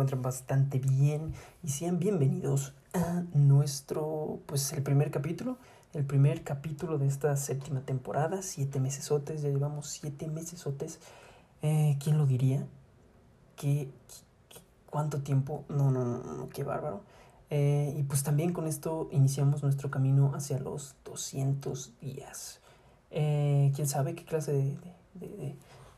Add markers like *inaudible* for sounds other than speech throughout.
encuentren bastante bien y sean bienvenidos a nuestro, pues el primer capítulo, el primer capítulo de esta séptima temporada, siete mesesotes, ya llevamos siete mesesotes, eh, ¿quién lo diría? ¿Qué, cuánto tiempo? No, no, no, no, qué bárbaro. Eh, y pues también con esto iniciamos nuestro camino hacia los 200 días. Eh, ¿Quién sabe qué clase de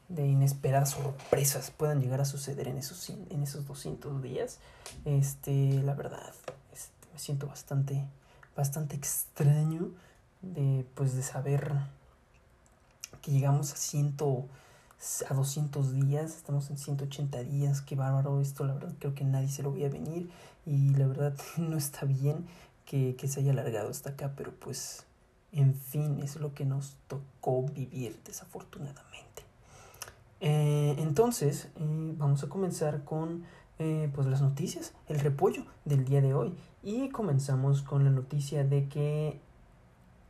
inesperadas sorpresas puedan llegar a suceder en esos, en esos 200 días. Este, la verdad, este, me siento bastante, bastante extraño de, pues, de saber que llegamos a, ciento, a 200 días, estamos en 180 días, qué bárbaro esto, la verdad creo que nadie se lo veía venir y la verdad *laughs* no está bien que, que se haya alargado hasta acá, pero pues, en fin, es lo que nos tocó vivir desafortunadamente. Eh, entonces, eh, vamos a comenzar con eh, pues las noticias, el repollo del día de hoy. Y comenzamos con la noticia de que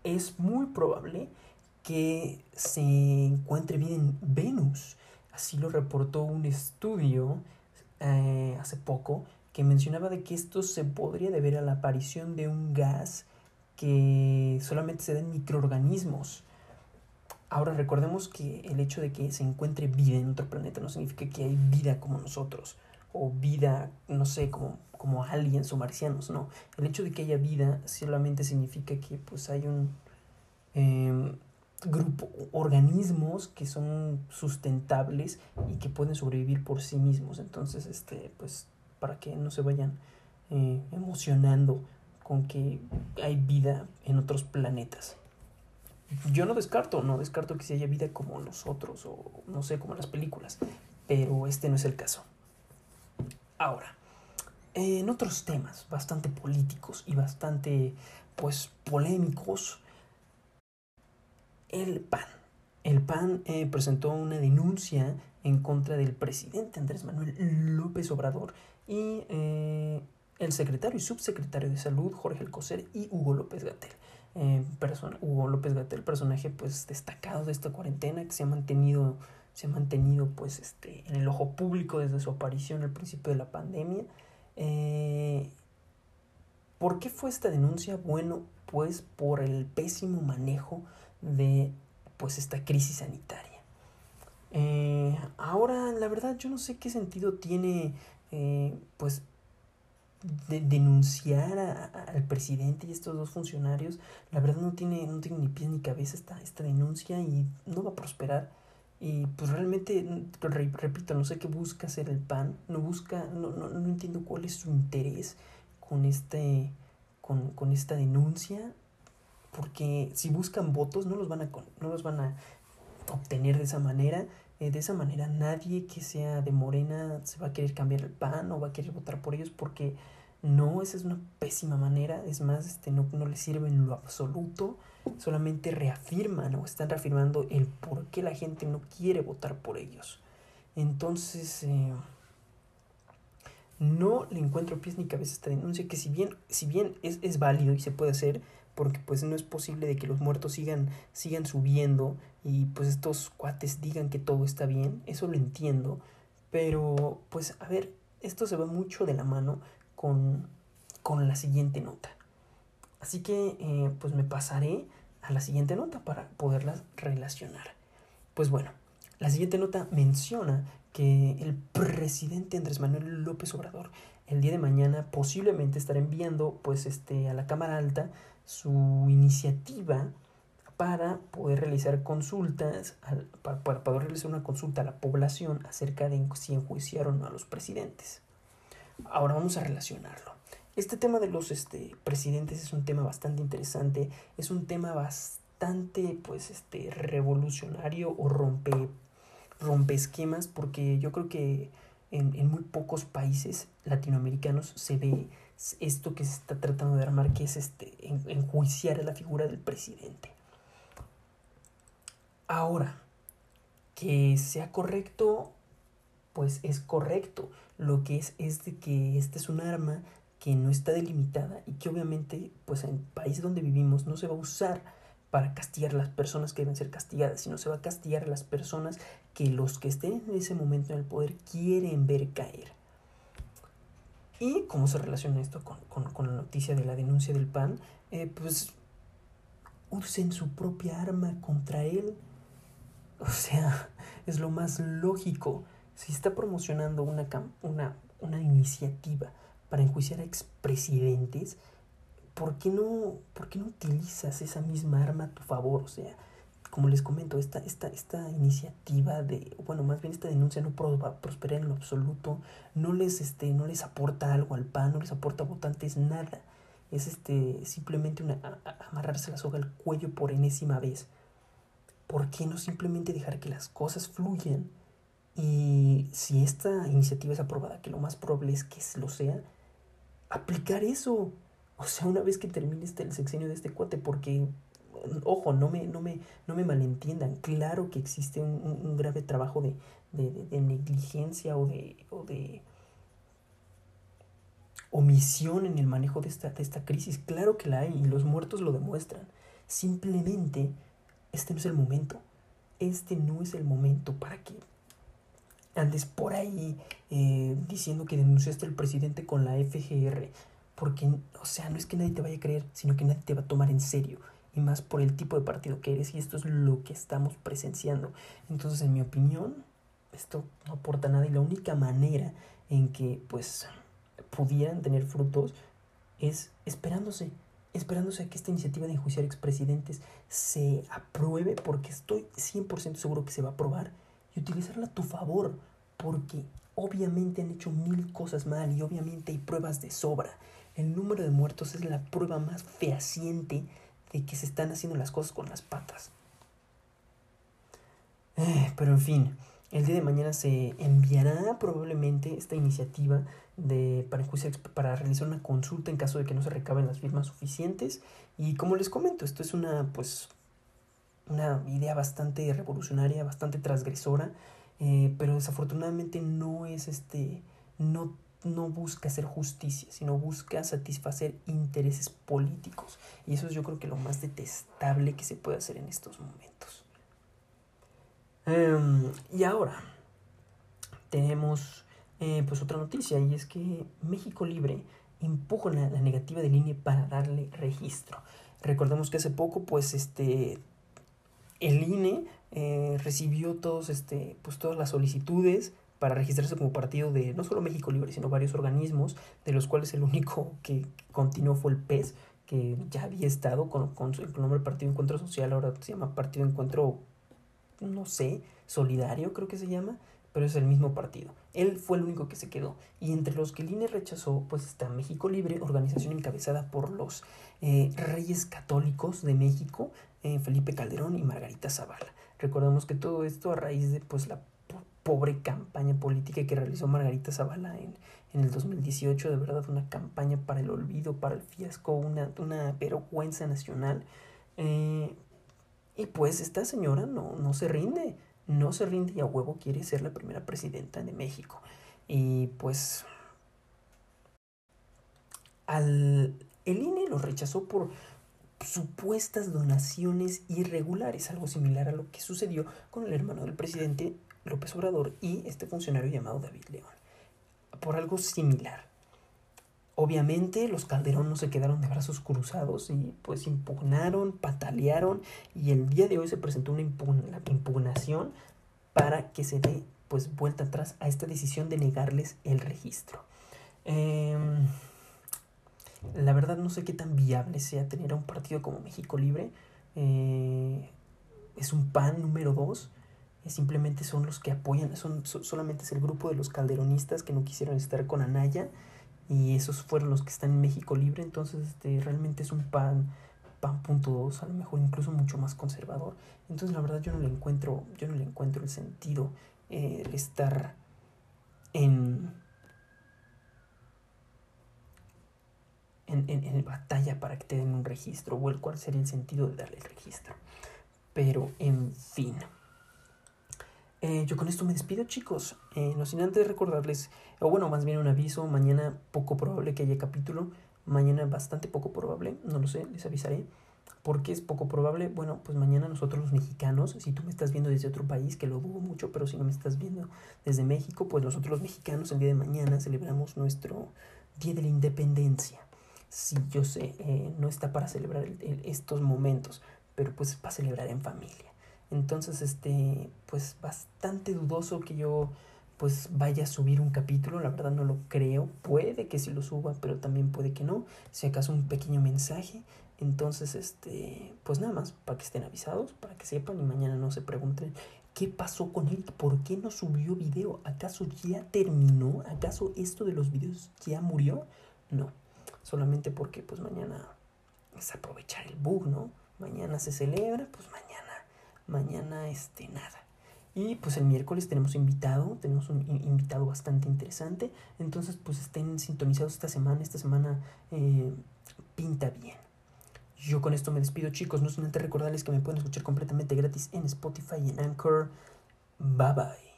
es muy probable que se encuentre bien en Venus. Así lo reportó un estudio hace poco que mencionaba de que esto se podría deber a la aparición de un gas que solamente se da en microorganismos. Ahora recordemos que el hecho de que se encuentre vida en otro planeta no significa que hay vida como nosotros o vida, no sé, como, como aliens o marcianos, no. El hecho de que haya vida solamente significa que pues hay un eh, grupo, organismos que son sustentables y que pueden sobrevivir por sí mismos. Entonces, este, pues, para que no se vayan eh, emocionando con que hay vida en otros planetas yo no descarto, no descarto que se haya vida como nosotros o no sé, como las películas, pero este no es el caso. Ahora, en otros temas bastante políticos y bastante, pues, polémicos, el PAN. El PAN eh, presentó una denuncia en contra del presidente Andrés Manuel López Obrador y eh, el secretario y subsecretario de Salud Jorge Alcocer y Hugo López Gatel eh, Hugo López Gatel, personaje pues destacado de esta cuarentena que se ha mantenido, se ha mantenido pues este, en el ojo público desde su aparición al principio de la pandemia. Eh, ¿Por qué fue esta denuncia? Bueno, pues por el pésimo manejo de pues esta crisis sanitaria. Eh, ahora, la verdad, yo no sé qué sentido tiene eh, pues de denunciar al presidente y estos dos funcionarios, la verdad no tiene, no tiene ni pies ni cabeza esta, esta denuncia y no va a prosperar. Y pues realmente, repito, no sé qué busca hacer el PAN, no busca, no, no, no entiendo cuál es su interés con, este, con, con esta denuncia, porque si buscan votos no los van a, no los van a obtener de esa manera. Eh, de esa manera nadie que sea de Morena se va a querer cambiar el PAN o va a querer votar por ellos porque no, esa es una pésima manera. Es más, este, no, no les sirve en lo absoluto. Solamente reafirman o están reafirmando el por qué la gente no quiere votar por ellos. Entonces, eh, no le encuentro pies ni cabeza a esta denuncia, que si bien, si bien es, es válido y se puede hacer, porque pues no es posible de que los muertos sigan, sigan subiendo y pues estos cuates digan que todo está bien, eso lo entiendo, pero pues a ver, esto se va mucho de la mano con, con la siguiente nota. Así que eh, pues me pasaré a la siguiente nota para poderlas relacionar. Pues bueno, la siguiente nota menciona que el presidente Andrés Manuel López Obrador el día de mañana posiblemente estará enviando pues este a la Cámara Alta su iniciativa para poder realizar consultas, para, poder realizar una consulta a la población acerca de si enjuiciaron a los presidentes. Ahora vamos a relacionarlo. Este tema de los este, presidentes es un tema bastante interesante, es un tema bastante pues, este, revolucionario o rompe, rompe esquemas porque yo creo que en, muy pocos países latinoamericanos se ve esto que se está tratando de armar, que es este, enjuiciar a la figura del presidente. Ahora, que sea correcto, pues es correcto. Lo que es es que este es un arma que no está delimitada y que obviamente, pues en el país donde vivimos no se va a usar para castigar a las personas que deben ser castigadas, sino se va a castigar a las personas que los que estén en ese momento en el poder quieren ver caer. ¿Y cómo se relaciona esto con, la noticia de la denuncia del PAN? Eh, pues usen su propia arma contra él. O sea, es lo más lógico. Si está promocionando una, una, una iniciativa para enjuiciar a expresidentes, ¿por qué, no, ¿por qué no utilizas esa misma arma a tu favor? O sea, como les comento, esta, esta, esta iniciativa de, bueno, más bien esta denuncia no prospera en lo absoluto, no les, este, no les aporta algo al PAN, no les aporta votantes, nada. Es este, simplemente una, amarrarse la soga al cuello por enésima vez. ¿Por qué no simplemente dejar que las cosas fluyan? Y si esta iniciativa es aprobada, que lo más probable es que lo sea, aplicar eso. O sea, una vez que termine este, el sexenio de este cuate, porque ojo, no me, no me, no me malentiendan, claro que existe un, grave trabajo de, negligencia o de, o de omisión en el manejo de esta, de esta crisis, claro que la hay y los muertos lo demuestran. Simplemente, este no es el momento, este no es el momento para que andes por ahí eh, diciendo que denunciaste al presidente con la FGR, porque, o sea, no es que nadie te vaya a creer, sino que nadie te va a tomar en serio y más por el tipo de partido que eres y esto es lo que estamos presenciando. Entonces, en mi opinión, esto no aporta nada y la única manera en que pues pudieran tener frutos es esperándose, esperándose a que esta iniciativa de enjuiciar expresidentes se apruebe porque estoy 100% seguro que se va a aprobar y utilizarla a tu favor porque obviamente han hecho mil cosas mal y obviamente hay pruebas de sobra. El número de muertos es la prueba más fehaciente de que se están haciendo las cosas con las patas. Eh, pero en fin, el día de mañana se enviará probablemente esta iniciativa de, para, para realizar una consulta en caso de que no se recaben las firmas suficientes. Y como les comento, esto es una, pues, una idea bastante revolucionaria, bastante transgresora, eh, pero desafortunadamente no es este, no no busca hacer justicia, sino busca satisfacer intereses políticos. Y eso es yo creo que lo más detestable que se puede hacer en estos momentos. Em, y ahora tenemos eh, pues otra noticia y es que México Libre empuja la, negativa del INE para darle registro. Recordemos que hace poco pues este el INE eh, recibió todos este pues todas las solicitudes para registrarse como partido de no solo México Libre, sino varios organismos, de los cuales el único que continuó fue el PES, que ya había estado con, con, el nombre Partido Encuentro Social, ahora se llama Partido Encuentro, no sé, Solidario creo que se llama, pero es el mismo partido. Él fue el único que se quedó. Y entre los que el INE rechazó, pues está México Libre, organización encabezada por los eh, Reyes Católicos de México, eh, Felipe Calderón y Margarita Zavala. Recordamos que todo esto a raíz de pues la pobre campaña política que realizó Margarita Zavala en, en el 2018, de verdad una campaña para el olvido, para el fiasco, una, una vergüenza nacional. Eh, y pues esta señora no, no se rinde, no se rinde y a huevo quiere ser la primera presidenta de México. Y pues al, el INE lo rechazó por supuestas donaciones irregulares, algo similar a lo que sucedió con el hermano del presidente López Obrador y este funcionario llamado David León, por algo similar. Obviamente los Calderón no se quedaron de brazos cruzados y pues impugnaron, patalearon y el día de hoy se presentó una impugnación para que se dé pues vuelta atrás a esta decisión de negarles el registro. Em, la verdad no sé qué tan viable sea tener a un partido como México Libre. Eh, es un pan número dos simplemente son los que apoyan, son, solamente es el grupo de los calderonistas que no quisieron estar con Anaya y esos fueron los que están en México Libre, entonces este, realmente es un pan pan punto dos, a lo mejor incluso mucho más conservador. Entonces la verdad yo no le encuentro, yo no le encuentro el sentido eh, estar en, en, en, en, batalla para que te den un registro o el cuál sería el sentido de darle el registro. Pero en fin. Eh, yo con esto me despido, chicos. Eh, no sin antes recordarles, o bueno, más bien un aviso: mañana poco probable que haya capítulo. Mañana bastante poco probable, no lo sé, les avisaré. ¿Por qué es poco probable? Bueno, pues mañana nosotros los mexicanos, si tú me estás viendo desde otro país, que lo dudo mucho, pero si no me estás viendo desde México, pues nosotros los mexicanos el día de mañana celebramos nuestro, Día de la Independencia. Sí, yo sé, eh, no está para celebrar estos momentos, pero pues para celebrar en familia. Entonces, este, pues bastante dudoso que yo pues vaya a subir un capítulo, la verdad no lo creo, puede que sí lo suba, pero también puede que no, si acaso un pequeño mensaje, entonces, este, pues nada más, para que estén avisados, para que sepan y mañana no se pregunten qué pasó con él, por qué no subió video, acaso ya terminó, acaso esto de los videos ya murió, no, solamente porque pues mañana es aprovechar el bug, ¿no? Mañana se celebra, pues mañana, mañana este nada. Y pues el miércoles tenemos invitado, tenemos un invitado bastante interesante. Entonces pues estén sintonizados esta semana, esta semana eh, pinta bien. Yo con esto me despido chicos, no sin antes recordarles que me pueden escuchar completamente gratis en Spotify y en Anchor. Bye bye.